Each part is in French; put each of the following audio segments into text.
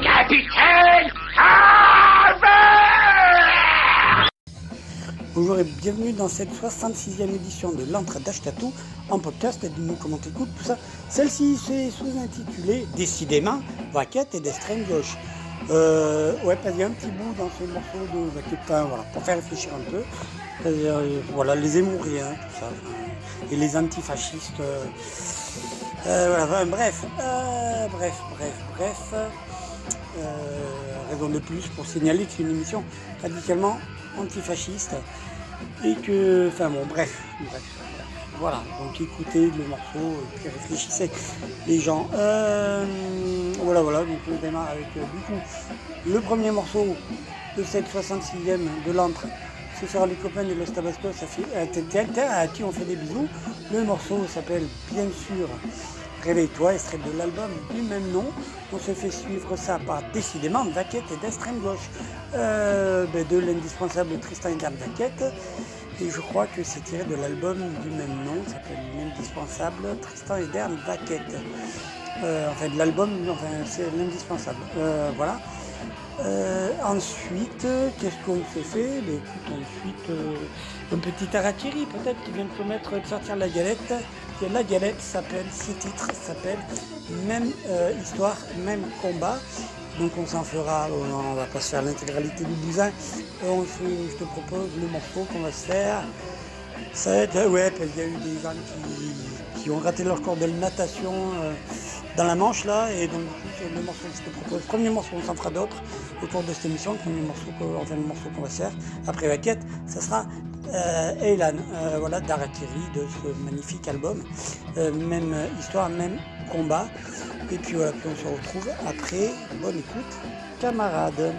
Capitaine Bonjour et bienvenue dans cette 66e édition de l'entre d'Achetatou en podcast. Dis-nous comment t'écoutes tout ça. Celle-ci c'est sous-intitulée Décidément, Vaquette et d'extrême gauche. Euh, ouais, parce qu'il y a un petit bout dans ce morceau de Vaquette, voilà, pour faire réfléchir un peu. Euh, voilà, les émouriens, tout ça. et les antifascistes. euh, euh, voilà, bref, bref, bref, bref. Raison de plus pour signaler que c'est une émission radicalement antifasciste et que, enfin bon, bref. Voilà, donc écoutez le morceau et puis réfléchissez les gens. Voilà, voilà, donc on démarre avec du coup le premier morceau de cette 66e de l'antre. Ce sera les copains de Los Tabascos, euh, à qui on fait des bisous. Le morceau s'appelle bien sûr Réveille-toi, extrait de l'album du même nom. On se fait suivre ça par décidément Vaquette et d'extrême gauche euh, ben, de l'indispensable Tristan et Vaquette. Et je crois que c'est tiré de l'album du même nom, s'appelle l'indispensable Tristan et Vaquette. Euh, enfin de l'album, enfin c'est l'indispensable. Euh, voilà. Euh, ensuite, qu'est-ce qu'on se fait? Ben, écoute, ensuite, euh, un petit peut-être qui vient de promettre de sortir la galette. Et la galette s'appelle, ce titre s'appelle Même euh, histoire, même combat. Donc on s'en fera, euh, on va pas se faire l'intégralité du bousin. Euh, on se- je te propose le morceau qu'on va se faire. Ça va être, ouais, y a eu des gens qui, qui ont raté leur cours de natation dans la Manche là, et donc c'est le morceau que je te propose. Premier morceau, on s'en fera d'autres au cours de cette émission. Le premier morceau, enfin le morceau qu'on va faire après la quête, ça sera euh, Eilan, euh, voilà, d'Arakiri, de ce magnifique album. Euh, même histoire, même combat. Et puis voilà, puis on se retrouve après. Bonne écoute, camarades.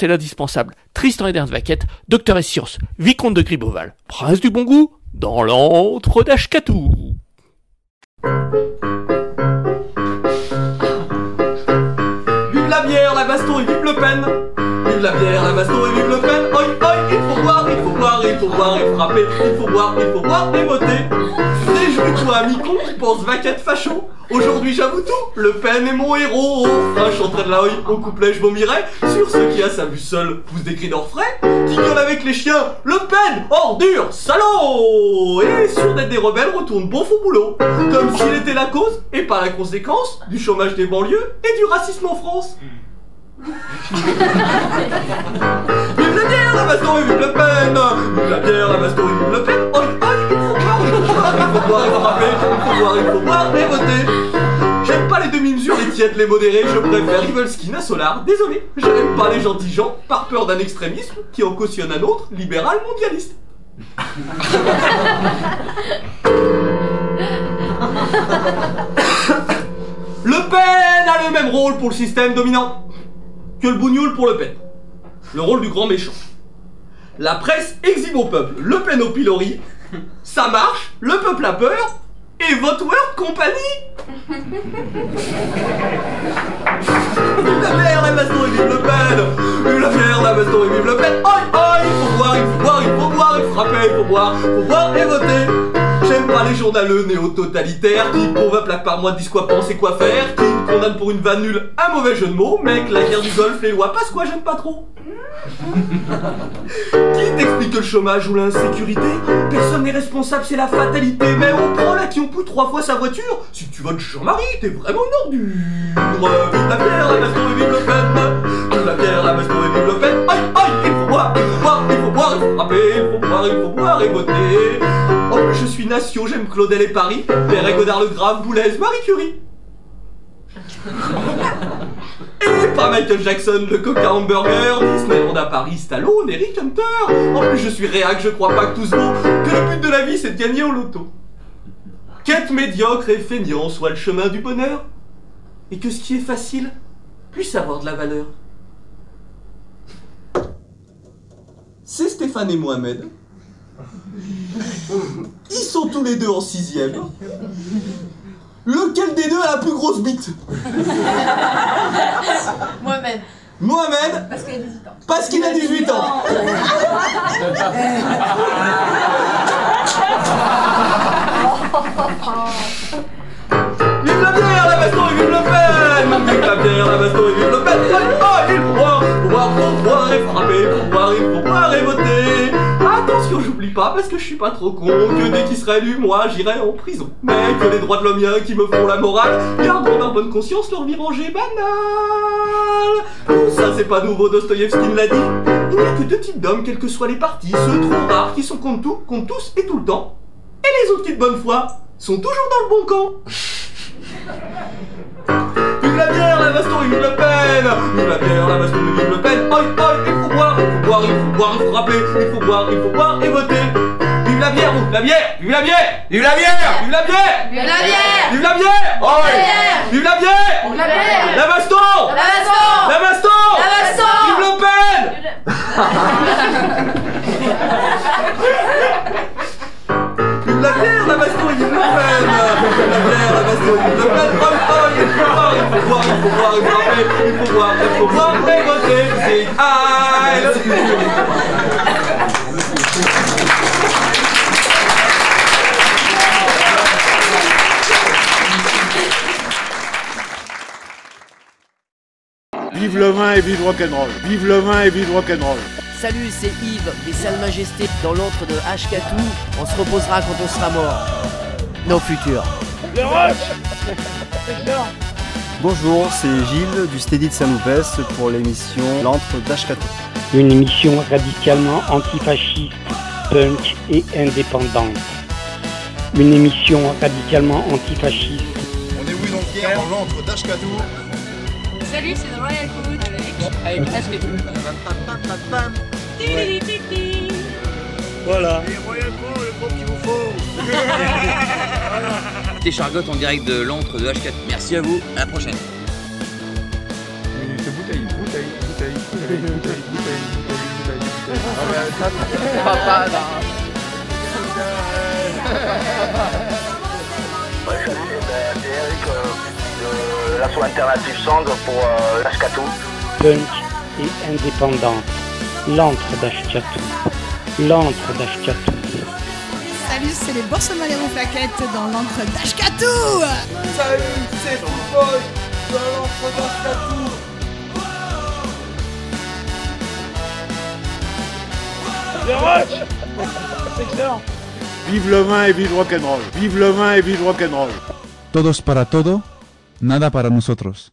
C'est l'indispensable. Tristan Ederns Vaquette, docteur et sciences, vicomte de Griboval, prince du bon goût, dans l'antre d'Ashkatou. Vive la bière, la baston et vive Le Pen Vive la bière, la baston et vive Le Pen Oi, oi, il faut boire, il faut boire, il faut boire et frapper. Il faut boire, il faut boire et voter Réjouis-toi, ami con, qui pense vaquette facho. Aujourd'hui j'avoue tout, Le Pen est mon héros. Un chanterai de la oi, au couplet je vomirai. Sur ce qui a sa vue seule pousse des cris d'orfraie. Qui gueule avec les chiens, Le Pen, ordure, salaud. Et sûr d'être des rebelles retourne bon fou boulot. Comme s'il était la cause, et pas la conséquence, du chômage des banlieues et du racisme en France. Vive la bière, la baston et vive Le Pen Vive la bière, la baston et vive Le Pen Oh, oh, faut boire, et frapper Il faut boire, il faut boire et J'aime pas les demi-mesures, les tièdes, les modérés Je préfère Rivolskin à Solar Désolé, j'aime pas les gentils gens Par peur d'un extrémisme qui en cautionne un autre Libéral mondialiste Le Pen a le même rôle pour le système dominant que le bougnoul pour Le Pen. Le rôle du grand méchant. La presse exhibe au peuple Le Pen au pilori, ça marche, le peuple a peur, et votre Word compagnie la bière, la baston et vive Le Pen. La bière, la baston et vive Le Pen. Oi, oi, il faut boire, il faut boire, il faut boire, il faut frapper, il faut boire, il faut boire et voter J'aime pas les journaleux néo-totalitaires qui 20 plaques par mois disent quoi penser, quoi faire, qui condamnent pour une vanne nulle un mauvais jeu de mots, mec, la guerre du golf, les lois passe quoi, j'aime pas trop. qui t'explique que le chômage ou l'insécurité, personne n'est responsable, c'est la fatalité, mais on prend là qui ont poussé trois fois sa voiture. Si tu votes Jean-Marie, t'es vraiment une ordure. Vive la la baston et vive Le Pen. Vive la la baston et vive Le Pen. Aïe, aïe, il faut boire, il faut boire, il faut boire, il faut frapper, il faut boire, il faut boire et voter. Je suis nation, j'aime Claudel et Paris, Perret, Godard, Le Grave, Boulez, Marie Curie. Et pas Michael Jackson, le coca hamburger, Disneyland à Paris, Stallone, Eric Hunter. En plus, je suis réac, je crois pas que tout se vaut, que le but de la vie c'est de gagner au loto. Qu'être médiocre et feignant soit le chemin du bonheur, et que ce qui est facile puisse avoir de la valeur. C'est Stéphane et Mohamed. Ils sont tous les deux en sixième. Lequel des deux a la plus grosse bite Mohamed, Mohamed, parce qu'il a 18 ans. parce qu'il a 18 ans. Vive la bière, la baston et vive Le Pen Vive la bière, la baston et vive Le Pen il faut boire, boire, faut boire et frapper, faut boire, il faut boire et voter J'oublie pas parce que je suis pas trop con que dès qu'il sera élu, moi j'irai en prison. Mais que les droits de l'homme qui me font la morale garderont leur bonne conscience, leur vie rangée banale. Tout ça c'est pas nouveau, Dostoïevski l'a dit. Il n'y a que deux types d'hommes, quels que soient les partis, ceux trop rares qui sont contre tout, contre tous et tout le temps. Et les autres qui de bonne foi sont toujours dans le bon camp. Vive la bière, la baston et vive Le Pen Vive la bière, la baston et vive Le Pen Oi, oi, il faut boire, il faut boire, il faut boire, il faut rappeler. Il faut boire, il faut boire et voter. Vive la bière, vive la bière, vive la bière. Vive la bière. Vive la bière. Vive la bière. Vive la bière. Oi. Vive la bière. Vive la bière. La baston. La baston. La baston. La baston. Vive Le Pen. Vive la bière, la baston vive Le vin et vive rock'n'roll. Vive le vin et vive rock'n'roll. Salut, c'est Yves des Salles Majestés dans l'antre de Hkatou. On se reposera quand on sera mort. Nos futurs. Bonjour, c'est Gilles du Steady de Saint-Loupès pour l'émission L'antre d'Ashkatou. Une émission radicalement antifasciste, punk et indépendante. Une émission radicalement antifasciste. On est donc Pierre dans l'antre d'Ashkatou. Salut, c'est The Royal Food avec avec Ashkatou. Voilà. C'était Chargotte en direct de l'antre de H4. Merci à vous, à la prochaine. bouteille, bouteille, bouteille, bouteille, bouteille, bouteille, bouteille, bouteille. Papa, Ouais, salut, ben, c'est Eric de l'asso alternative Song pour euh, l'Ashkatou. Punk et indépendante. L'antre d'Ashkatou. L'antre d'Ashkatou. Salut, c'est les Borsomalero Plaquettes dans l'encre d'Ashkatou Salut, c'est Football dans l'entre d'Ashkatou Le rock C'est excellent Vive le vin et vive rock'n'roll. Vive le vin et vive rock'n'roll. Todos para todo, nada para nosotros.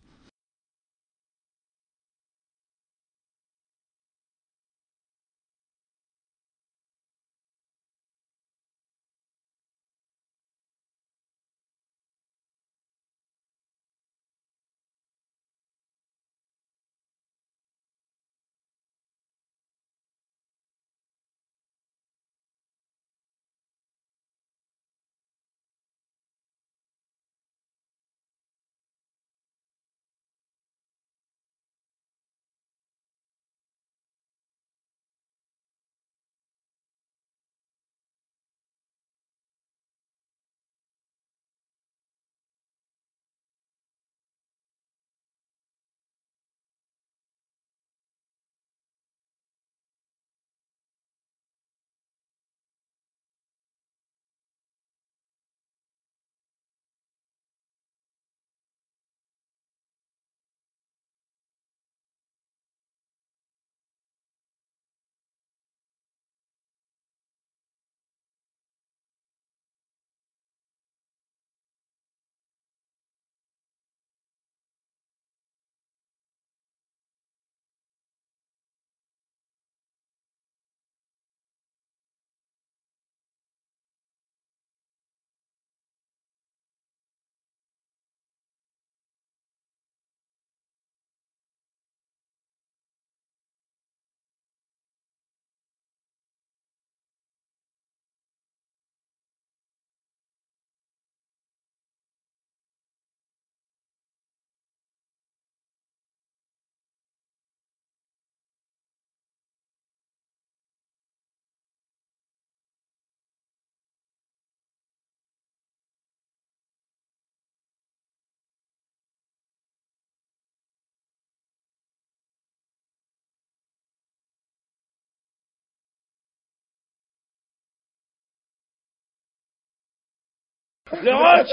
Le rock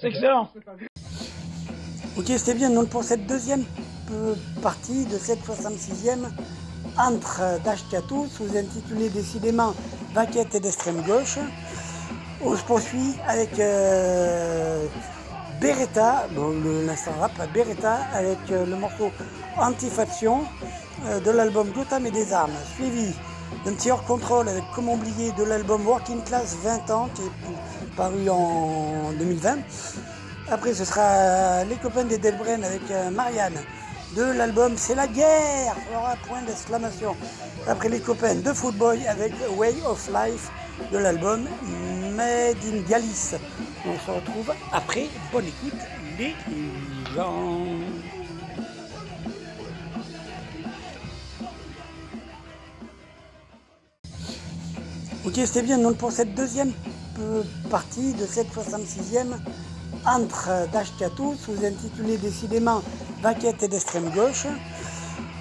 C'est excellent Ok, c'était bien. Donc pour cette deuxième partie de cette 66e entre d'Ashkatou, sous-intitulé décidément Vaquette et d'extrême gauche. On se poursuit avec euh, Beretta, bon, l'instant rap, Beretta, avec euh, le morceau Antifaction euh, de l'album Gotham et des armes, suivi d'un petit hors contrôle avec Comment oublier de l'album Working Class 20 ans, qui est paru en 2020. Après, ce sera les copains des Delbren avec euh, Marianne de l'album C'est la guerre aura point d'exclamation. Après, les copains de Footboy avec Way of Life de l'album Made in Galice. On se retrouve après. Bonne écoute, les gens. Ok, c'était bien. Donc pour cette deuxième euh, partie de cette 66e entre d'Ashkatou, sous-intitulé décidément Vaquette et d'extrême gauche.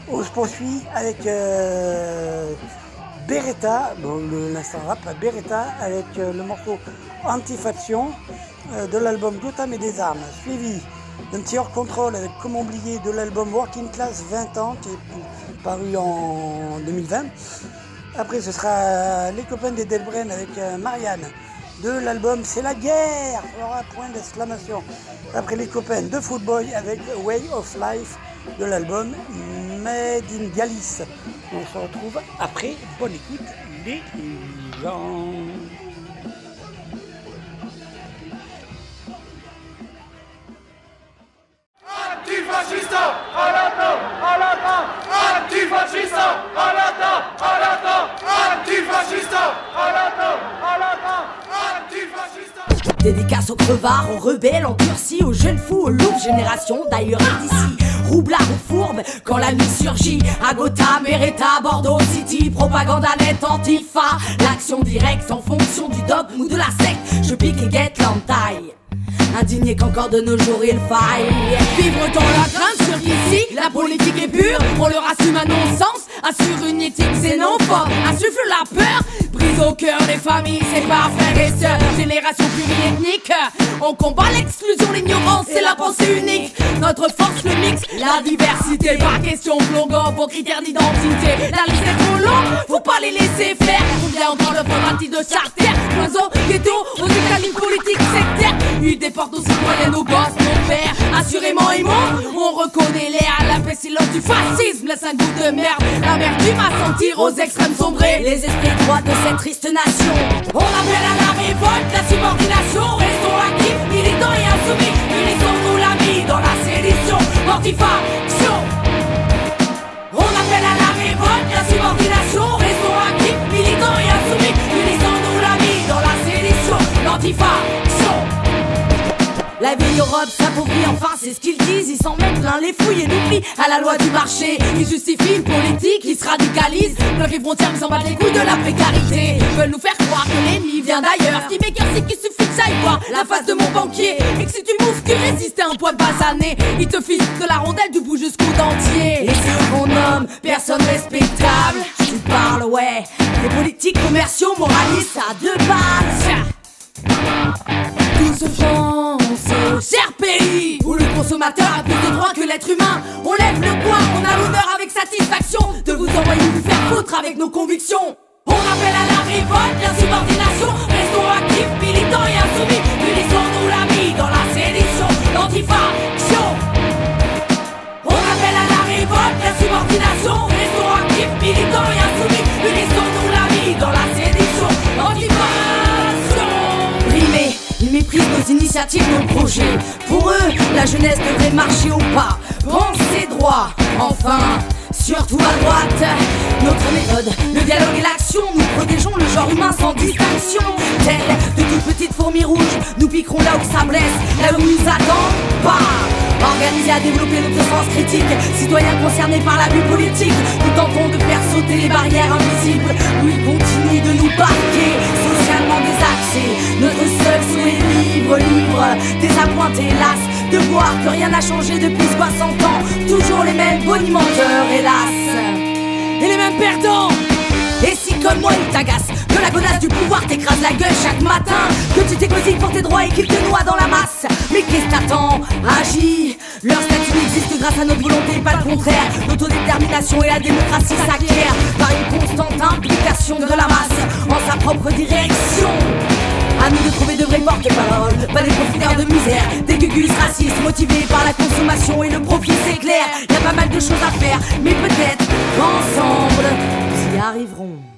On se poursuit avec euh, Beretta, bon, l'instant rap, Beretta, avec euh, le morceau Antifaction euh, de l'album Gotham et des armes, suivi d'un petit hors contrôle avec Comment oublier de l'album Working Class 20 ans, qui est paru en 2020. Après, ce sera les copains des Delbren avec euh, Marianne de l'album C'est la guerre aura point d'exclamation. Après, les copains de Footboy avec Way of Life de l'album Made in Galice. On se retrouve après. Bonne écoute, les gens. Dédicace aux crevards, aux rebelles, endurcis, aux jeunes fous, aux loups, génération d'ailleurs d'ici. Roublard ou fourbe, quand la nuit surgit, à Gotham, Bordeaux City, propagande net, antifa, l'action directe en fonction du dogme ou de la secte, je pique et guette l'entaille. Indigné qu'encore de nos jours il faille. Vivre dans la crainte sur qu'ici La politique est pure. On leur assume un non-sens. Assure une éthique xénophobe Insuffle la peur. Brise au cœur des familles C'est pas frères et sœurs. Génération pluriethnique. On combat l'exclusion, l'ignorance C'est la pensée unique. Notre force le mix La diversité. Pas question longueur Vos critères d'identité. La liste est trop longue Faut pas les laisser faire. Combien encore le faudra-t-il de charter Oiseaux, ghetto, aux étalines Ils déportent aussi citoyens nos gosses, nos pères Assurément immondes On reconnaît l'air La pestilence du fascisme. Laisse un goût de merde. L'amertume à sentir aux extrêmes sombrer Les esprits droits de cette triste nation. On appelle à la révolte, la subordination. Restons actifs, militants et insoumis. Unissons-nous l'ami dans la sédition? Mortifaction On appelle à la révolte, la subordination. Restons actifs, militants et insoumis. Unissons-nous l'ami dans la sédition? L'antifaction la vieille Europe s'appauvrit enfin, c'est ce qu'ils disent. Ils s'en mettent plein les fouilles et l'oubli à la loi du marché. Ils justifient une politique qui se radicalise. Bloquent les frontières, mais s'en battent les couilles de la précarité. Ils veulent nous faire croire que l'ennemi vient d'ailleurs. Ce qui m'écœure, c'est qu'il suffit que j'aille voir la face de mon banquier. Et que si tu moufes, tu résistes à un poids de basané. Il te file de la rondelle du bout jusqu'au dentier. Et c'est qu'on nomme personne respectable. Tu parles, ouais, des politiques commerciaux moralistes à deux balles. Pense au cher pays Où le consommateur a plus de droits que l'être humain. On lève le poing, on a l'honneur avec satisfaction De vous envoyer vous faire foutre avec nos convictions. On appelle à la révolte, l'insubordination Restons actifs, militants et insoumis initiatives, projets. Pour eux, la jeunesse devrait marcher au pas. Penser droit, enfin, surtout à droite. Notre méthode, le dialogue et l'action, nous protégeons le genre humain sans distinction. Telles de toutes petites fourmis rouges, nous piquerons là où ça blesse, là où nous attendent pas. Organisés à développer notre sens critique, citoyens concernés par la vue politique, nous tentons de faire sauter les barrières invisibles où ils continuent de nous barquer, socialement désaxés. Notre seul souhait libre, libre, désappointé, hélas, de voir que rien n'a changé depuis 60 ans. Toujours les mêmes bonimenteurs, hélas, et les mêmes perdants. Et si comme moi il t'agace Que la godasse du pouvoir t'écrase la gueule chaque matin Que tu t'écosiles pour tes droits et qu'il te noie dans la masse Mais qu'est-ce t'attends Agis Leur statut existe grâce à notre volonté, pas le contraire. L'autodétermination et la démocratie s'acquièrent par une constante implication de la masse en sa propre direction. À nous de trouver de vrais porte-paroles, pas des profiteurs de misère, des gugus racistes motivés par la consommation et le profit, c'est clair. Y a pas mal de choses à faire, mais peut-être qu'ensemble, nous y arriverons.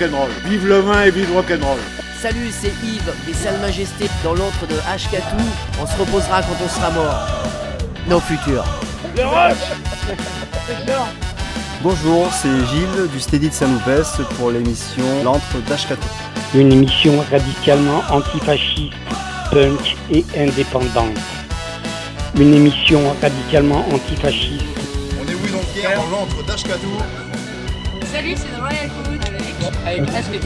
Rock'n'roll. Vive le vin et vive rock'n'roll. Salut, c'est Yves des Salles Majestés dans l'antre de Ashkatou. On se reposera quand on sera mort. Nos futurs. Le rush Bonjour, c'est Gilles du Steady de Saint-Loupès pour l'émission L'antre d'Ashkatou. Une émission radicalement antifasciste, punk et indépendante. Une émission radicalement antifasciste. On est oui donc hier dans l'antre d'Ashkatou. Salut, c'est Royal avec presque.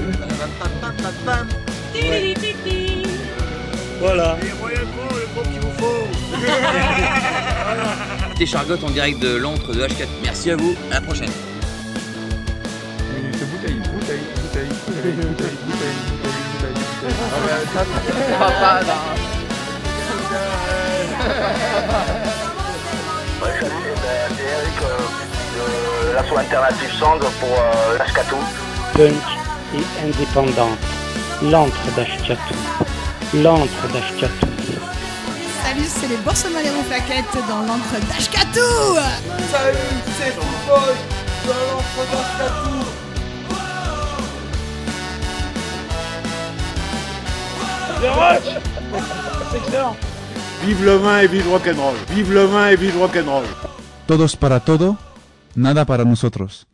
Voilà. C'était en direct de l'antre de H4. Merci à vous, à la prochaine. Bouteille, bouteille, bouteille, bouteille, bouteille, bouteille, bouteille, ça, c'est là. Punk et indépendante. L'antre d'Ashkatou. L'antre d'Ashkatou. Salut, c'est les Borsomalero Flaquettes dans l'encre d'Ashkatou Salut, c'est Football dans l'antre d'Ashkatou. Le rush C'est excellent. Vive le vin et vive rock'n'roll. Vive le vin et vive rock'n'roll. Todos para todo, nada para nosotros.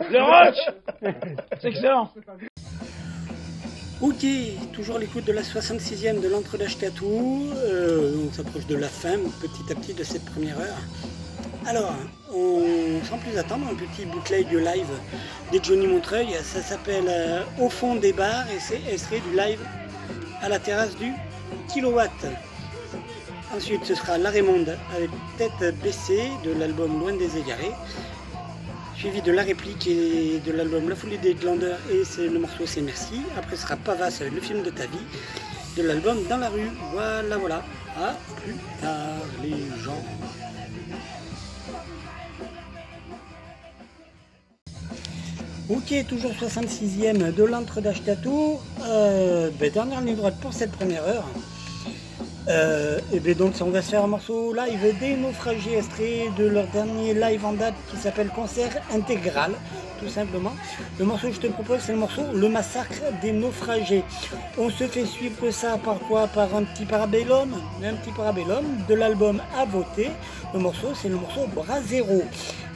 Le rock C'est excellent Ok, toujours l'écoute de la 66e de l'entre d'Ashkatou. Euh, on s'approche de la fin petit à petit de cette première heure. Alors, sans plus attendre, un petit bootleg du live des Johnny Montreuil. Ça s'appelle euh, Au fond des bars et c'est extrait du live à la terrasse du Kilowatt. Ensuite, ce sera La Raymonde avec Tête baissée de l'album Loin des égarés. Suivi de la réplique et de l'album La folie des glandeurs et c'est le morceau C'est Merci. Après, ce sera Pavas, le film de ta vie, de l'album Dans la rue. Voilà, voilà. À plus tard, les gens. Ok, toujours 66e de l'entre d'Ashkatou. Euh, ben, dernière ligne droite pour cette première heure. Euh, et bien donc on va se faire un morceau live des naufragés extrait de leur dernier live en date qui s'appelle Concert Intégral, tout simplement. Le morceau que je te propose c'est le morceau Le Massacre des naufragés. On se fait suivre ça par quoi? Par un petit parabellum, un petit parabellum de l'album à voter. Le morceau c'est le morceau Brasero.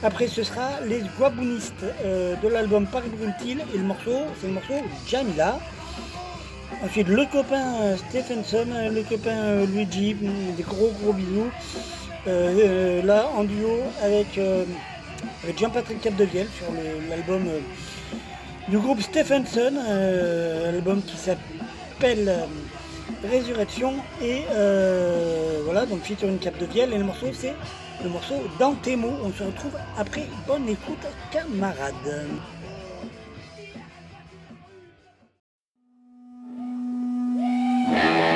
Après ce sera les Guabounistes euh, de l'album Paris Brûle-t-il et le morceau c'est le morceau Jamila. Ensuite, le copain euh, Stephenson, euh, le copain Luigi, mm, des gros gros bisous. là, en duo avec, Jean-Patrick Capdevielle sur l'album du groupe Stephenson, album qui s'appelle Résurrection. Et voilà, donc featuring Capdevielle. Et le morceau, c'est le morceau Dans tes mots. On se retrouve après. Bonne écoute, camarades. Yeah.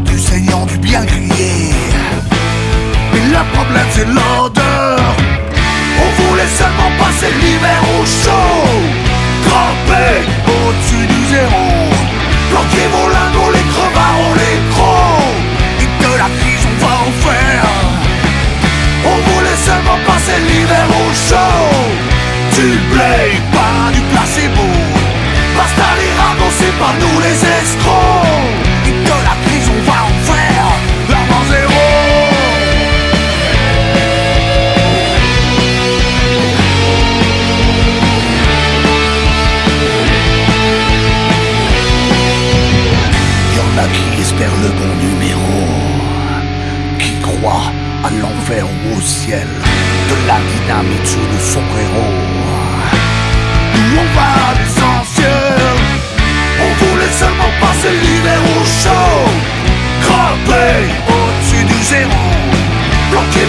du saignant du bien grillé. Mais le problème c'est l'odeur. On voulait seulement passer l'hiver au chaud. Miami tout le fond frérot On va à l'essentiel On voulait seulement passer l'hiver au chaud. Grimper au-dessus du zéro. Bloquer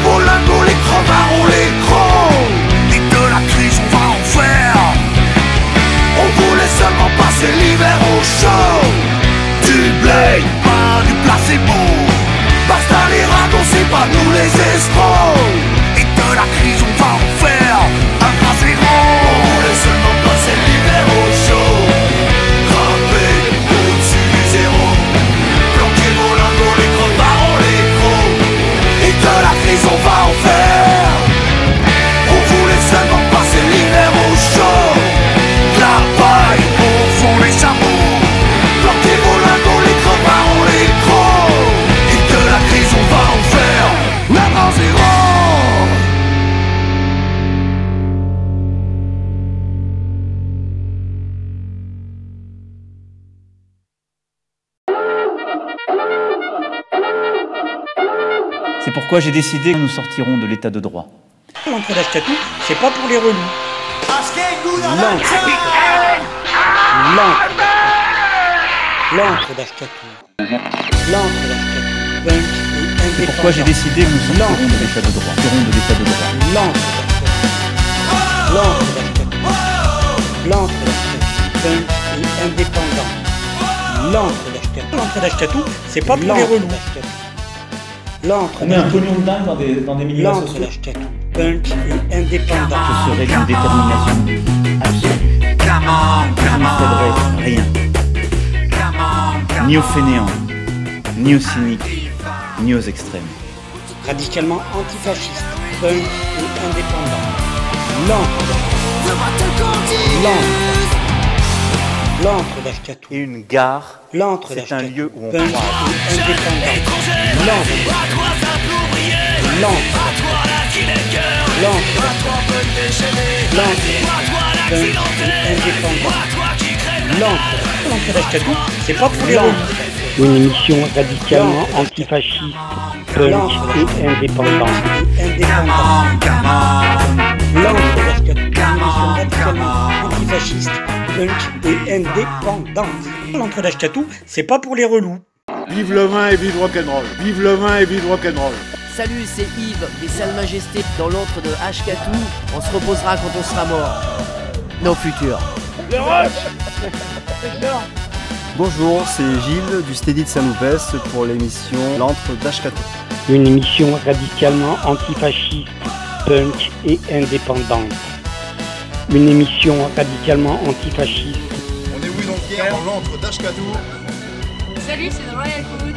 pourquoi j'ai décidé que nous sortirons de l'état de droit. L'entraînage catou, c'est pas pour les relous. L'encre d'Ashkatou. L'encre d'Ashkatou. Pourquoi j'ai décidé que nous sortirons de l'état de droit de l'état de droit. L'encre L'encre L'encre et. L'encre d'Ashkatou. L'encre d'Ashkatou, c'est pas pour les relous. On met un pognon de dingue dans des, dans des milieux associatifs. j'étais tout punch et indépendant. Je serai d'une détermination absolue. Je ne céderai rien. Ni aux fainéants, ni aux cyniques, ni aux extrêmes. Radicalement antifasciste, punk et indépendant. L'encre. L'encre. L'antre d'Ashkatou. Et une gare. L'antre C'est un lieu où on croise. L'antre pas pour les relous. Une émission radicalement antifasciste, punk et indépendante. Antifasciste, punk et indépendante. L'antre d'Ashkatou, c'est pas pour les relous. Vive le vin et vive rock'n'roll. Vive le vin et vive rock'n'roll. Salut, c'est Yves des Salles Majestés dans l'antre de Ashkatou. On se reposera quand on sera mort. Nos futurs. Le rush Excellent Bonjour, c'est Gilles du Steady de Saint-Loupès pour l'émission L'antre d'Ashkatou. Une émission radicalement antifasciste, punk et indépendante. Une émission radicalement antifasciste. On est oui donc hier dans l'antre d'Ashkatou. Salut, c'est The Royal Food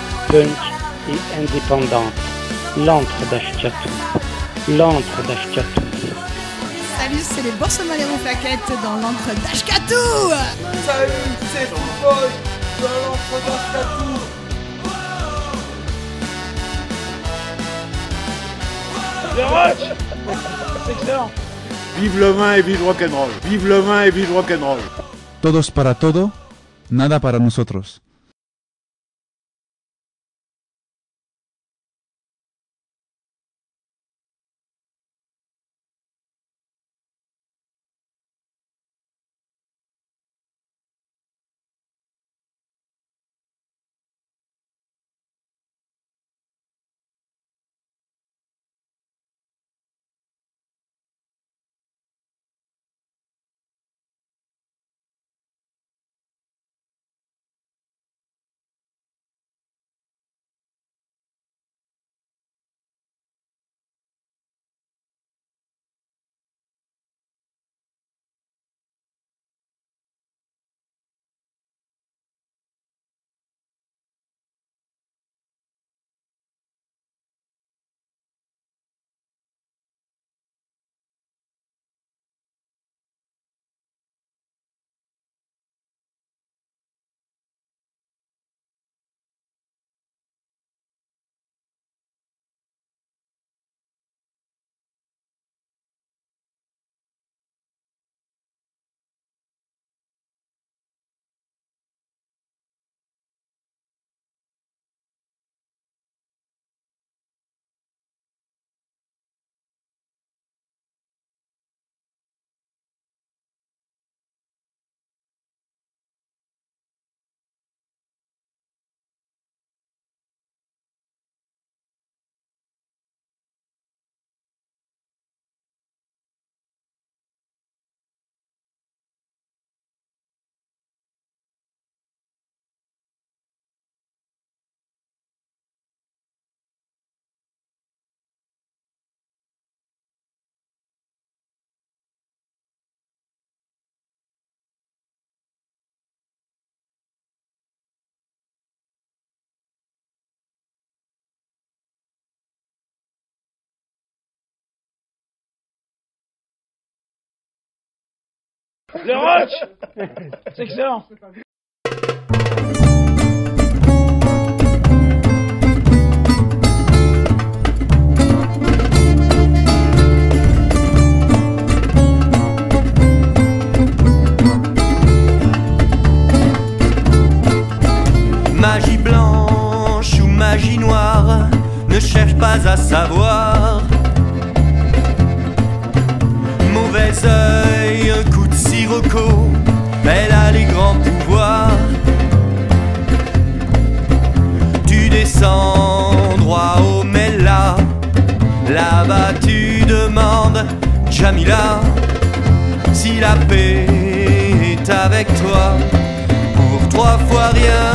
punk et indépendante. L'antre d'Ashkatou. L'antre d'Ashkatou. Salut, c'est les Borsomalero Plaquettes dans l'encre d'Ashkatou Salut, c'est Football dans l'entre d'Ashkatou. Le rush C'est excellent Vive le vin et vive rock'n'roll. Vive le vin et vive rock'n'roll. Todos para todo, nada para nosotros. Le rush C'est excellent Magie blanche ou magie noire, ne cherche pas à savoir. Jamila, si la paix est avec toi. Pour trois fois rien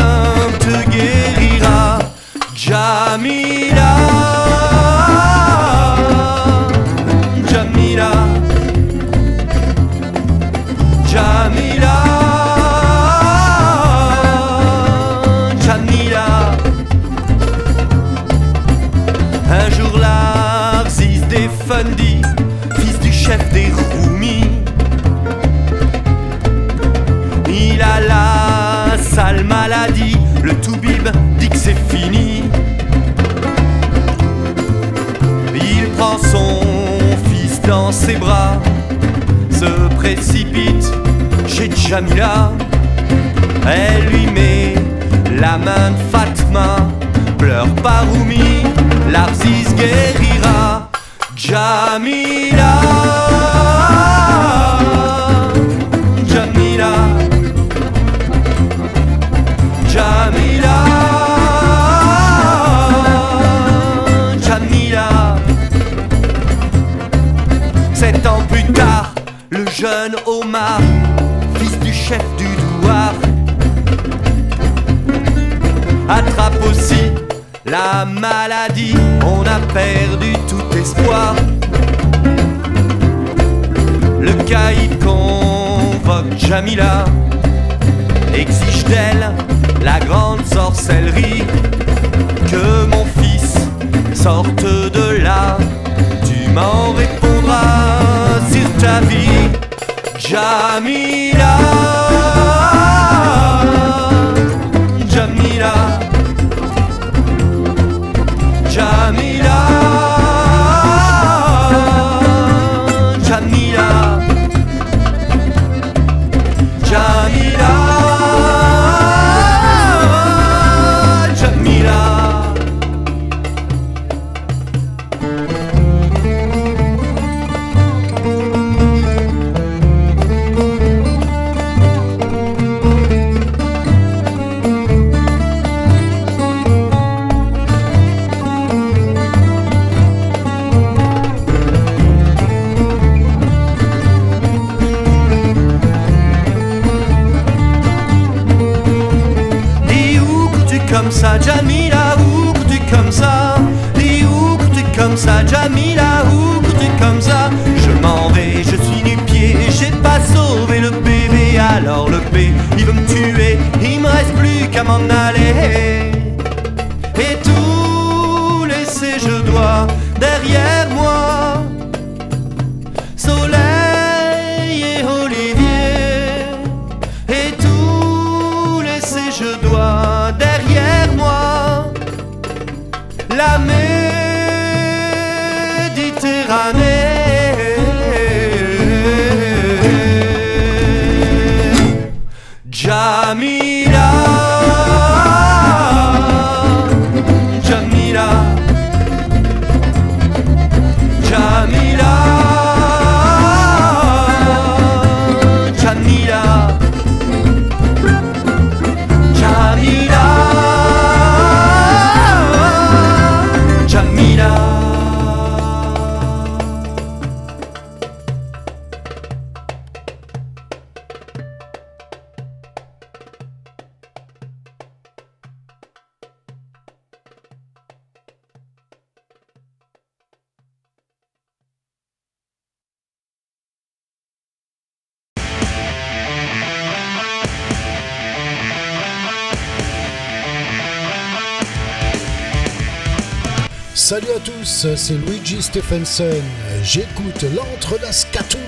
te guérira, Jamila. Dans ses bras, se précipite chez Jamila. Elle lui met la main de Fatma, pleure Roumi, l'Arzis guérira. Jamila, la maladie. On a perdu tout espoir. Le caïd convoque Jamila, exige d'elle la grande sorcellerie. Que mon fils sorte de là, tu m'en répondras sur ta vie. Jamila, Jamila, Jamila, Il veut me tuer. Il me reste plus qu'à m'en aller. Et tout laisser je dois Derrière Stephenson. J'écoute l'antre d'Ascatou,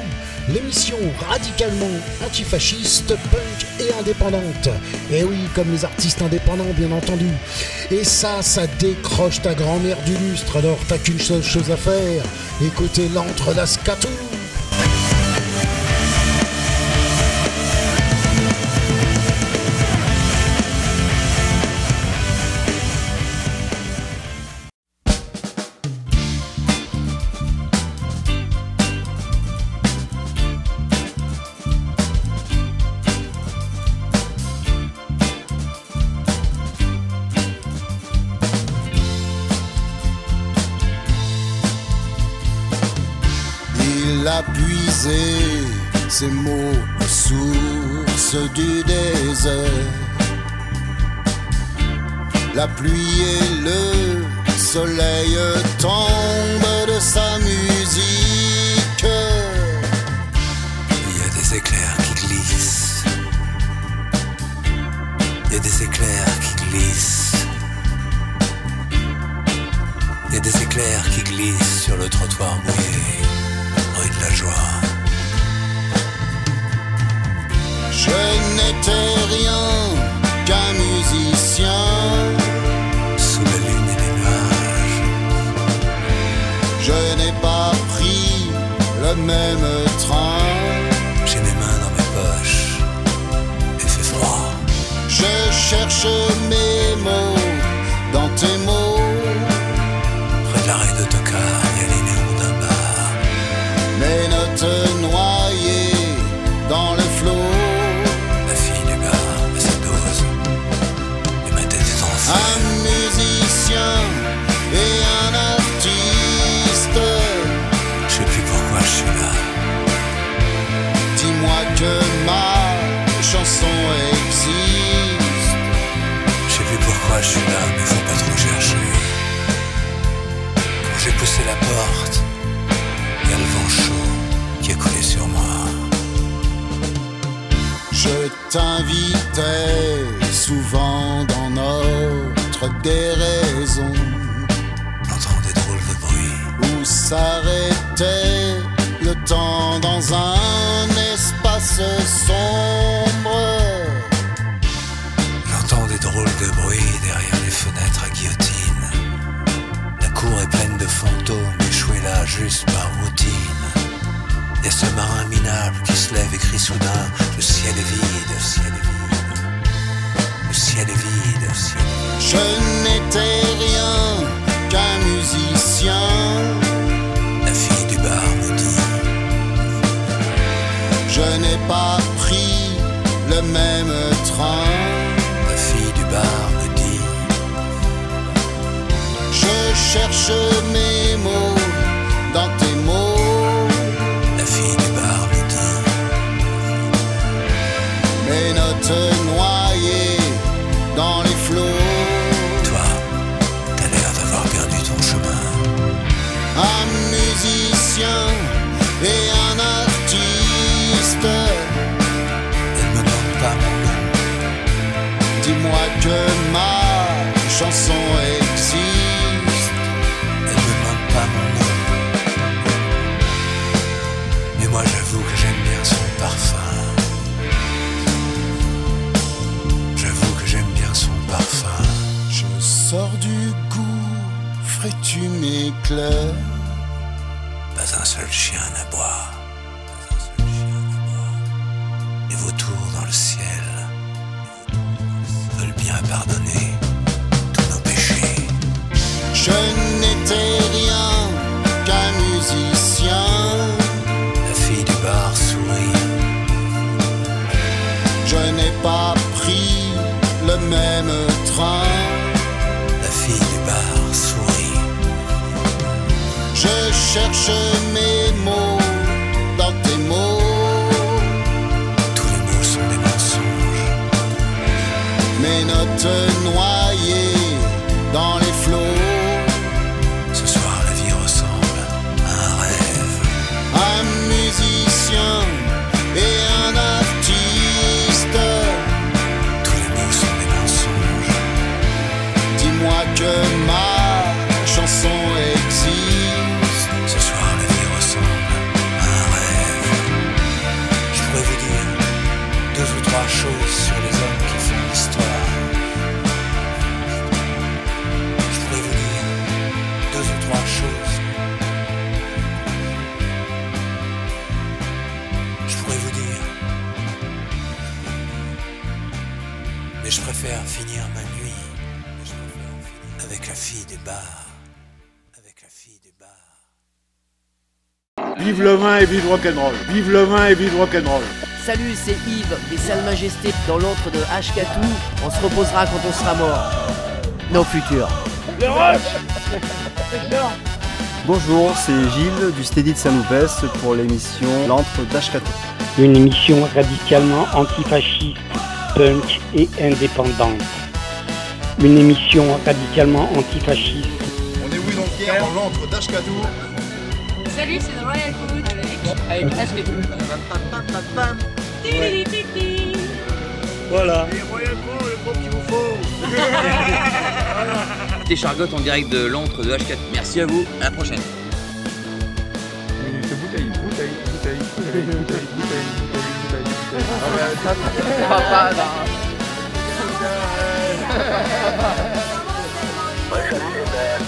l'émission radicalement antifasciste, punk et indépendante. Et oui, comme les artistes indépendants, bien entendu. Et ça, ça décroche ta grand-mère du lustre, alors t'as qu'une seule chose à faire écoutez l'antre d'Ascatou. La pluie et le soleil tombent de sa musique. Il y a des éclairs qui glissent. Il y a des éclairs qui glissent. Il y a des éclairs qui glissent sur le trottoir mouillé, rue de la joie. Je n'étais rien qu'un musicien. Le même train. J'ai mes mains dans mes poches. Il fait froid. Je cherche mes mots dans tes mots. Près de l'arrêt d'autocar, il y a les néons d'un bar. Mes notes noyées je suis là, mais faut pas trop chercher. Quand j'ai poussé la porte, il y a le vent chaud qui a coulé sur moi. Je t'invitais souvent dans notre déraison. J'entends des drôles de bruit. Où s'arrêtait le temps dans un espace sombre? J'entends des drôles de bruit fantômes échoués là juste par routine. Y a ce marin minable qui se lève et crie soudain Le ciel est vide, le ciel est vide. Le ciel est vide, le ciel est vide. Je n'étais rien qu'un musicien. La fille du bar me dit Je n'ai pas pris le même train. Cherche mes mots rock'n'roll. Vive le vin et vive rock'n'roll. Salut, c'est Yves des Salles Majestés dans l'antre de Ashkatou. On se reposera quand on sera mort. Nos futurs. Le Excellent Bonjour, c'est Gilles du Steady de Saint-Loupès pour l'émission L'antre d'Ashkatou. Une émission radicalement antifasciste, punk et indépendante. Une émission radicalement antifasciste. On est oui donc hier dans l'antre d'Ashkatou. Salut, c'est avec Ashley. Voilà. Et. C'était Chargotte en direct de l'antre de H4. Merci à vous, à la prochaine. Bouteille, bouteille, bouteille, bouteille, bouteille, bouteille, bouteille, pas euh,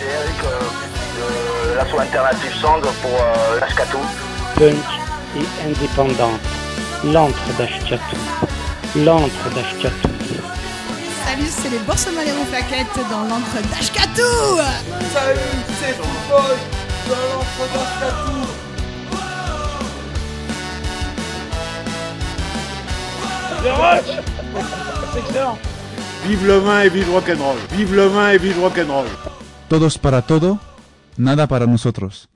Eric euh, de. Punk et indépendante. L'antre d'Ashkatou. L'antre d'Ashkatou. Salut, c'est les Boursemaleros Plaquettes dans l'encre d'Ashkatou Salut, c'est Football dans l'entre d'Ashkatou. Les roches C'est excellent. Vive le vin et vive le rock'n'roll. Vive le vin et vive le rock'n'roll. Todos para todo, nada para nosotros.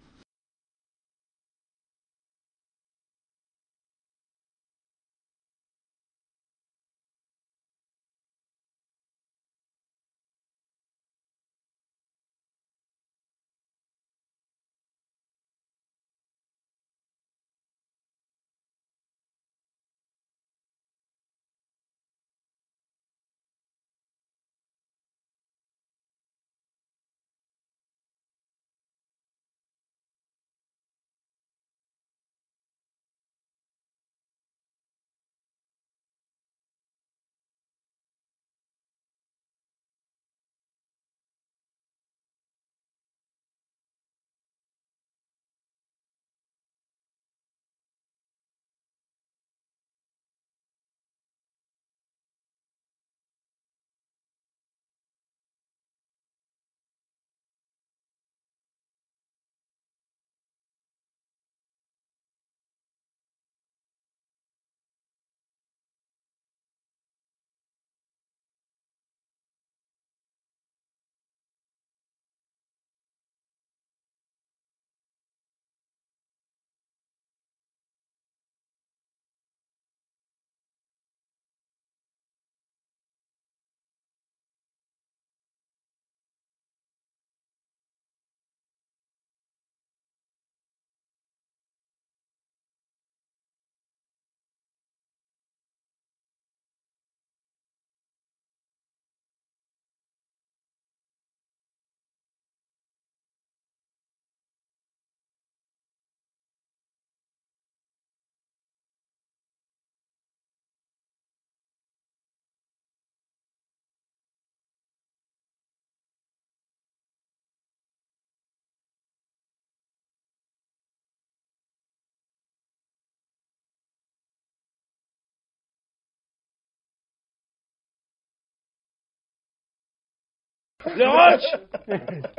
Les roches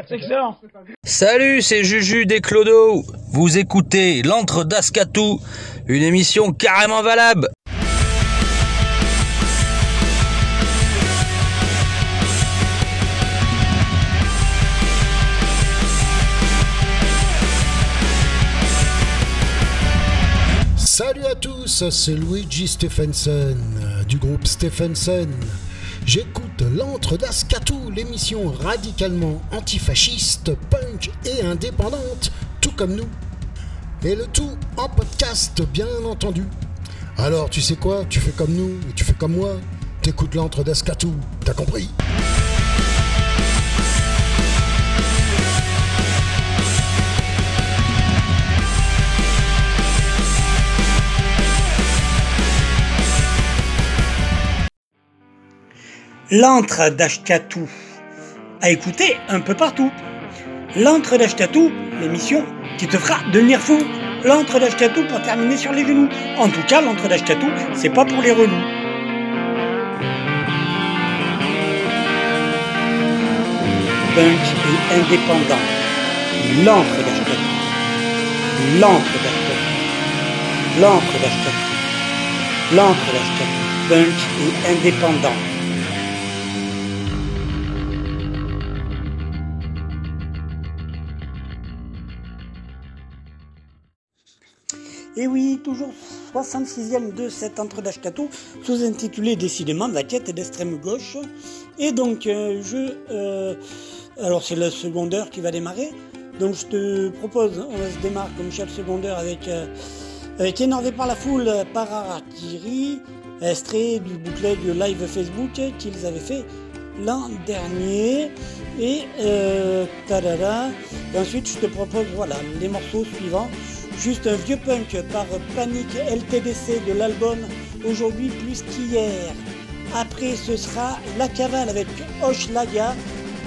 C'est excellent. Salut, c'est Juju des Clodo. Vous écoutez l'antre d'Ascatou, une émission carrément valable. Salut à tous, c'est Luigi Stephenson euh, du groupe Stephenson. J'écoute l'antre d'Ascatou, l'émission radicalement antifasciste, punk et indépendante, tout comme nous. Et le tout en podcast, bien entendu. Alors, tu sais quoi? Tu fais comme nous tu fais comme moi. T'écoutes l'antre d'Ascatou, t'as compris? L'antre d'Ashkatou. À écouter un peu partout. L'antre d'Ashkatou, l'émission qui te fera devenir fou. L'antre d'Ashkatou pour terminer sur les genoux. En tout cas, l'antre d'Ashkatou, c'est pas pour les relous. Punk et indépendant. L'antre d'Ashkatou. L'antre d'Ashkatou. L'antre d'Ashkatou. L'antre d'Ashkatou. Punk et indépendant. Et oui, toujours 66e de cet entre d'Ashkatou, sous-intitulé décidément La quête d'extrême gauche. Et donc, euh, je. euh, alors, c'est le secondaire qui va démarrer. Donc, je te propose, on se démarre comme chaque secondaire avec. euh, avec Énervé par la foule par Arakiri, extrait du bootleg live Facebook qu'ils avaient fait l'an dernier. Et, euh, ensuite, je te propose voilà, les morceaux suivants. Juste un vieux punk par Panic LTDC de l'album Aujourd'hui plus qu'hier. Après, ce sera La Cavale avec Oshlaga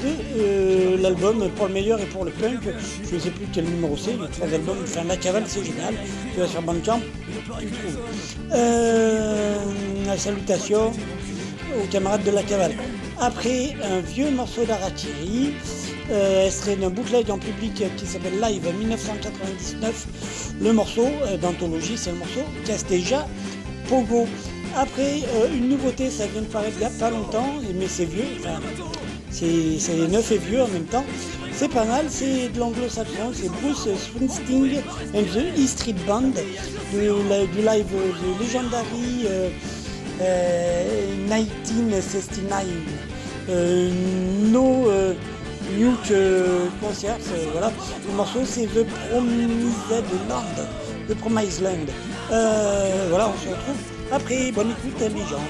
de euh, l'album pour le meilleur et pour le punk. Je ne sais plus quel numéro c'est, les trois albums. Enfin, La Cavale, c'est génial. Tu vas sur Bandcamp, tu le trouves. Euh, salutations aux camarades de La Cavale. Après, un vieux morceau d'Arakiri, euh, extrait d'un bootleg en public qui s'appelle Live 1999. Le morceau euh, d'anthologie, c'est le morceau Casteja Pogo. Après, euh, une nouveauté, ça vient de paraître il n'y a pas longtemps, mais c'est vieux, c'est neuf et vieux en même temps. C'est pas mal, c'est de l'anglo-saxon, c'est Bruce Springsteen and the E Street Band, du live de Legendary euh, euh, 1969. Euh, no euh, Nuke euh, Concerts, euh, voilà. Le morceau c'est The Promised Land. The Promised Land. Euh, voilà, on se retrouve après. Bonne écoute, les gens.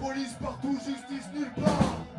Police partout, justice nulle part.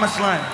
Promised land.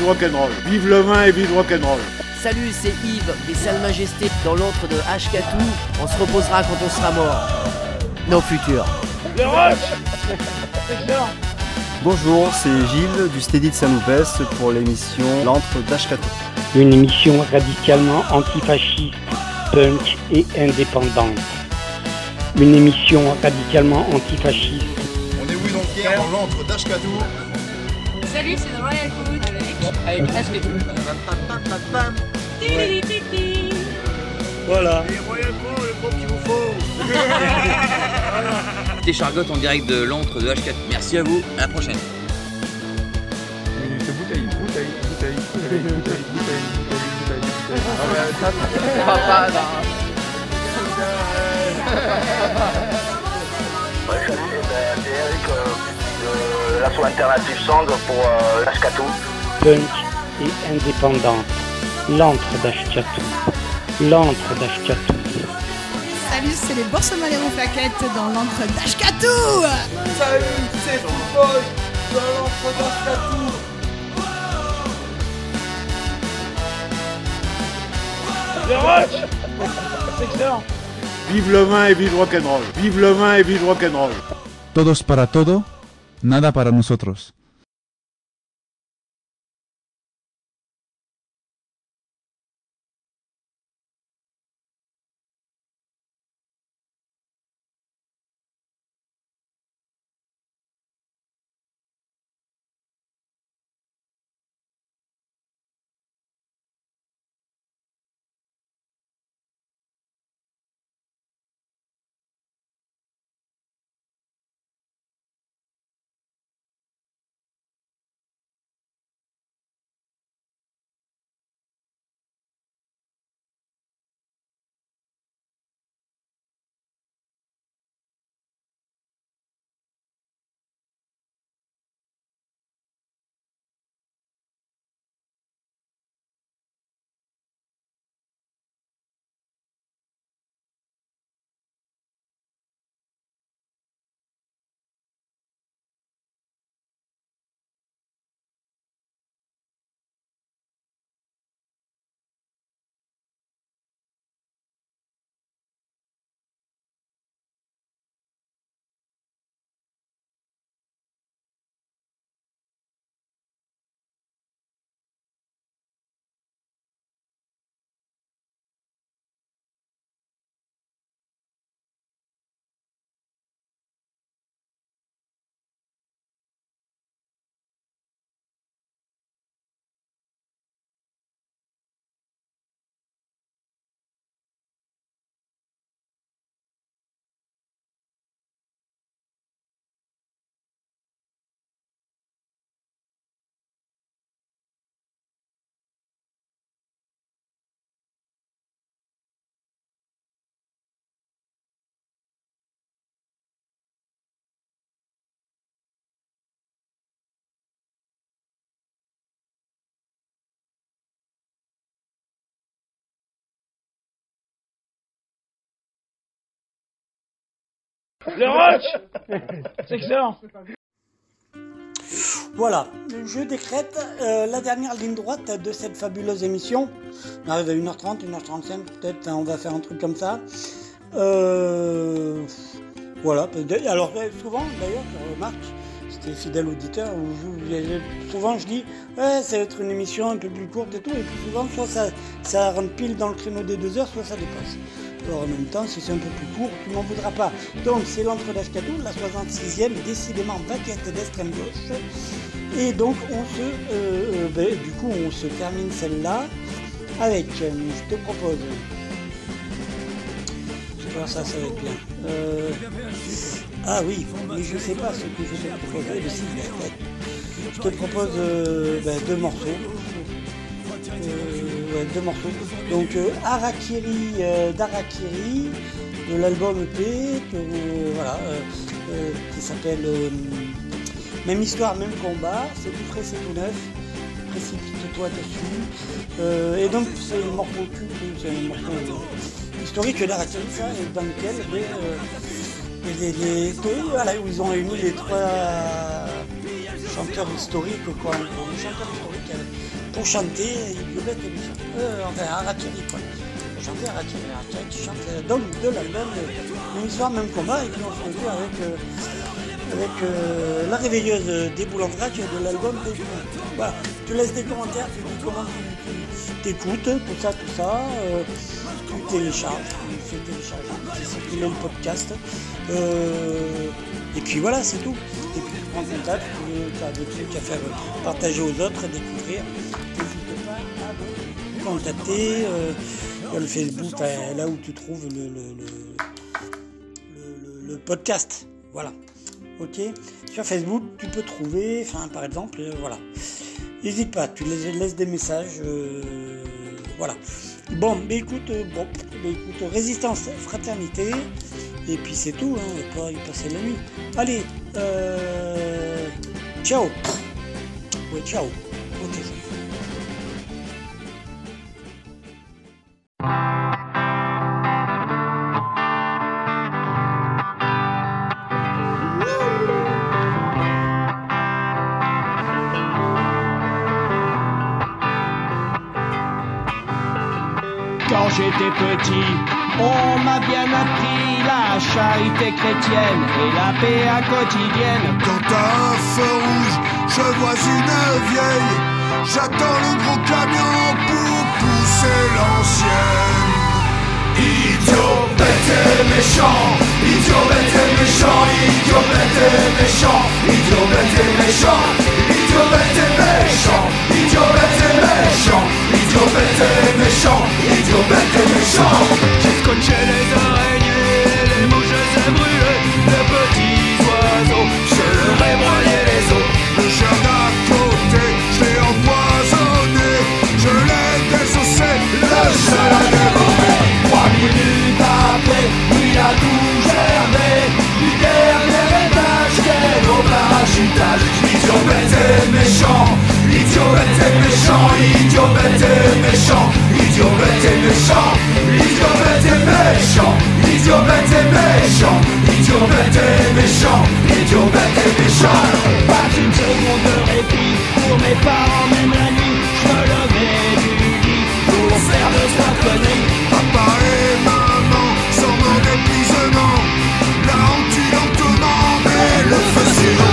Vive rock'n'roll. Vive le vin et vive rock'n'roll. Salut, c'est Yves des Salles Majestés dans l'antre de Ashkatou. On se reposera quand on sera mort. Nos futurs. Le rush Bonjour, c'est Gilles du Steady de Saint-Loupès pour l'émission L'antre d'Ashkatou. Une émission radicalement antifasciste, punk et indépendante. Une émission radicalement antifasciste. On est oui donc hier dans l'antre d'Ashkatou. Salut, c'est The Royal Food avec presque. Voilà. C'était en direct de l'antre de H4. Merci à vous, à la prochaine. Bouteille, bouteille, bouteille, bouteille, bouteille, bouteille, bouteille, ah punk et indépendante. L'antre d'Ashkatou. L'antre d'Ashkatou. Salut, c'est les Boursemaleros Flaquettes dans l'antre d'Ashkatou Salut, c'est Football dans l'entre d'Ashkatou. C'est excellent Vive le vin et vive rock'n'roll. Vive le vin et vive rock'n'roll. Todos para todo, nada para nosotros. Le rush C'est excellent Voilà, je décrète euh, la dernière ligne droite de cette fabuleuse émission. On arrive à 1h30, 1h35, peut-être hein, on va faire un truc comme ça. Euh, voilà, alors euh, souvent d'ailleurs, je remarque, c'était fidèle auditeur, souvent je dis, ouais, ça va être une émission un peu plus courte et tout, et puis souvent, soit ça, ça rentre pile dans le créneau des deux heures, soit ça dépasse. Alors en même temps, si c'est un peu plus court, tu m'en voudras pas. Donc c'est l'entre d'Ashkatou, la 66e, décidément vaquette d'extrême gauche. Et donc on se, euh, euh, ben, du coup, on se termine celle-là avec, euh, je te propose, vois, ça, ça va être bien. Euh, Ah oui, mais je sais pas ce que je vais te proposer. Je te propose ben, deux morceaux. Ouais, deux morceaux. Donc euh, Harakiri euh, d'Harakiri, de l'album EP, euh, euh, euh, qui s'appelle euh, Même histoire, même combat. C'est tout frais, c'est tout neuf. Précipite-toi dessus. Euh, et donc c'est le morceau culte, c'est un morceau euh, historique d'Harakiri, ça, et dans lequel euh, les- les- les- voilà, où ils ont réuni les trois chanteurs historiques, quoi, les chanteurs historiques, euh, pour chanter Idiobet et Michel. Euh, enfin, Harakiri, quoi. Pour chanter Harakiri, Harakiri qui chante euh, donc de l'album euh, Même histoire, même combat, et puis on se retrouve avec, euh, avec euh, la réveilleuse des de l'album. Voilà, tu laisses des commentaires, tu dis comment tu, t'écoutes, tout ça, tout ça. euh, tu télécharges, tu fais télécharger, tu circuler le podcast. euh, et puis voilà, c'est tout. Prends contact, tu as des trucs à faire partager aux autres, découvrir. N'hésite pas à me contacter. euh, le Facebook, là où tu trouves le, podcast. Voilà. Ok Sur Facebook, tu peux trouver, enfin, par exemple, euh, voilà. N'hésite pas, tu laisses, des messages. euh, voilà. Bon, mais écoute, bon, mais écoute, résistance, fraternité. Et puis c'est tout, hein, on va pas y passer la nuit. Allez, euh, ciao. Ouais, ciao. Ok. Quand j'étais petit, on m'a bien appris la charité chrétienne et la paix à quotidienne. Quand t'as un feu rouge, je vois une vieille. J'attends le gros camion pour pousser l'ancienne. Idiot bête et méchant, idiot bête et méchant, idiot bête et méchant, idiot bête et méchant, idiot bête et méchant, idiot bête et méchant, idiot bête et méchant, idiot bête et méchant. J'ai scotché les araignées, les mouches les ai brûlées, les petits oiseaux, je leur ai broyé les os. Le chien d'à côté, je l'ai empoisonné. Je l'ai désossé, le seul à dévorer. Trois minutes après, il a tout germé Du dernier étage, quel parachutage Idiot bête et méchant Idiot bête et méchant Idiot bête et méchant Idiot bête et méchant Idiot bête et méchant Idiot bête et méchant Idiot bête et méchant Idiot bête et méchant Pas une seconde de répit pour mes parents, même la nuit. Je me levais du lit pour faire deux trois conneries. Papa et maman sont morts d'épuisement. La honte tue lentement, mais le feu c'est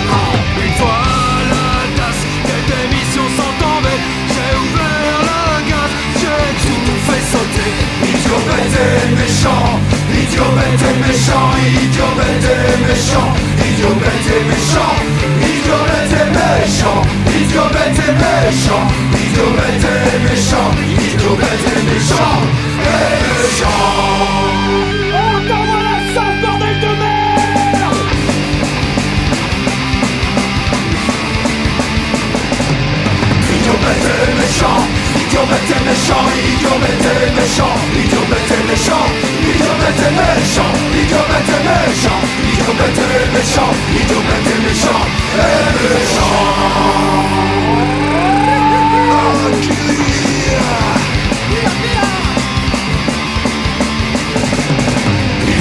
méchant Idiot bête et méchant Idiot bête et méchant Idiot bête et méchant Idiot et méchant Idiot bête et méchant Idiot bête et méchant Idiot bête et méchant Et méchant la bordel de Idiot bête et méchant Idiot mais t'es méchant, idiot mais t'es méchant Idiot mais t'es méchant, idiot mais t'es méchant Idiot mais t'es méchant, idiot mais t'es méchant Idiot mais t'es méchant, et méchant Oh,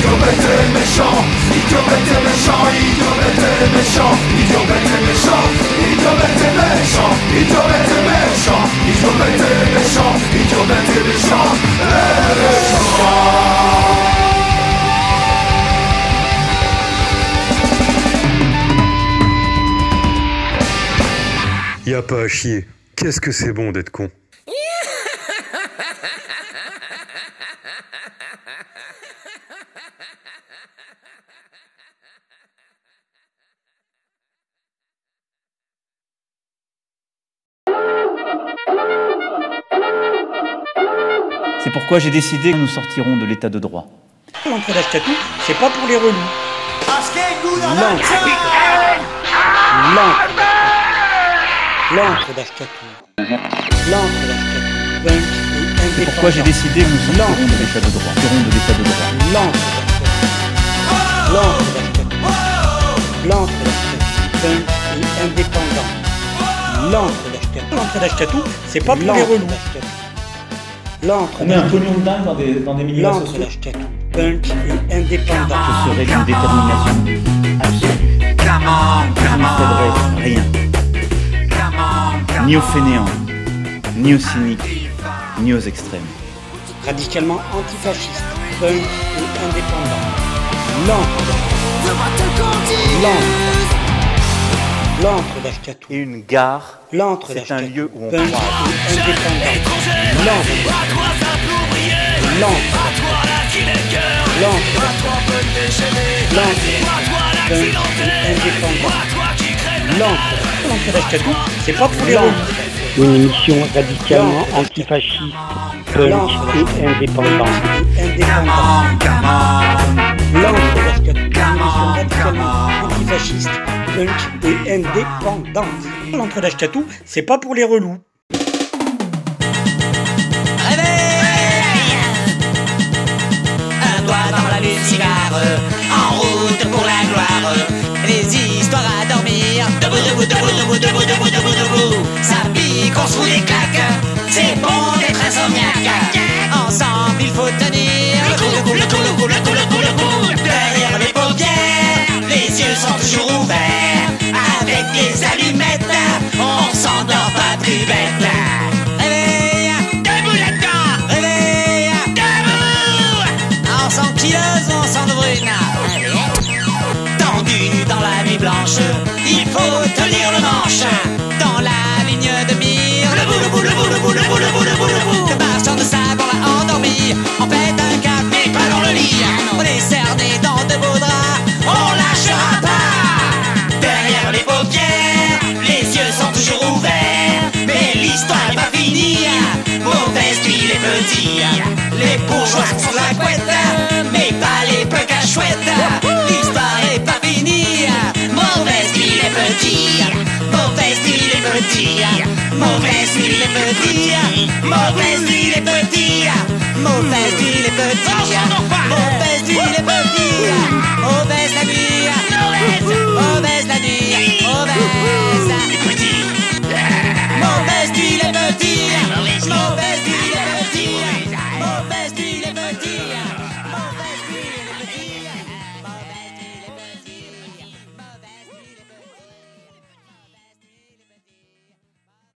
Idiot bête et méchant, idiot bête et méchant, idiot bête et méchant, idiot bête et méchant, idiot bête et méchant, idiot bête et méchant, idiot bête et méchant, idiot bête et méchant, méchant. Y a pas à chier. Qu'est-ce que c'est bon d'être con? Pourquoi j'ai décidé que nous sortirons de l'état de droit. L'entrée d'Ashkatou, c'est pas pour les relous. L'entre d'Ashkatou. L'entre d'Ashkatou. Pourquoi j'ai décidé que nous sortirons de l'état de droit de l'état de droit. L'entre d'Ashkatou. Punk et indépendant. L'entre d'Ashkatou. L'entre d'Ashkatou, c'est pas pour les relous. L'entre On est un pognon de dingue dans des, dans des milieux L'entre associés. d'Ashkatou. Punk et indépendant. Ce serait d'une détermination absolue. Il ne faudrait rien. Ni aux fainéants, ni aux cyniques, ni aux extrêmes. Radicalement antifasciste. Punk et indépendant. L'entre L'entre. L'antre d'Ashkatou est une gare. L'antre C'est un lieu où on croise. Indépendant. L'antre. L'antre. L'antre. L'antre. L'antre. L'antre d'Ashkatou, c'est pas pour les Une émission radicalement antifasciste, punk et indépendante. Indépendante. L'antre d'Ashkatou, une émission radicalement antifasciste punk et indépendante. L'entre d'Ashkatou, c'est pas pour les relous. Un doigt dans la cigare, en route pour la gloire. Les histoires à dormir, debout, debout, debout, debout, debout, debout, debout, debout. Ça pique, on se fout claques, bête. Réveille, debout là-dedans, réveille, debout. En sang kilos, on sang de brune. Tendu dans la nuit blanche, il faut tenir le manche. l'histoire est pas finie. Mauvaise nuit les les bourgeois sont la couette, mais pas les pecs à chouette. L'histoire est pas finie. Mauvaise les petits, mauvaise nuit les mauvaise nuit les petits, mauvaise nuit les mauvaise les mauvaise les petits, mauvaise.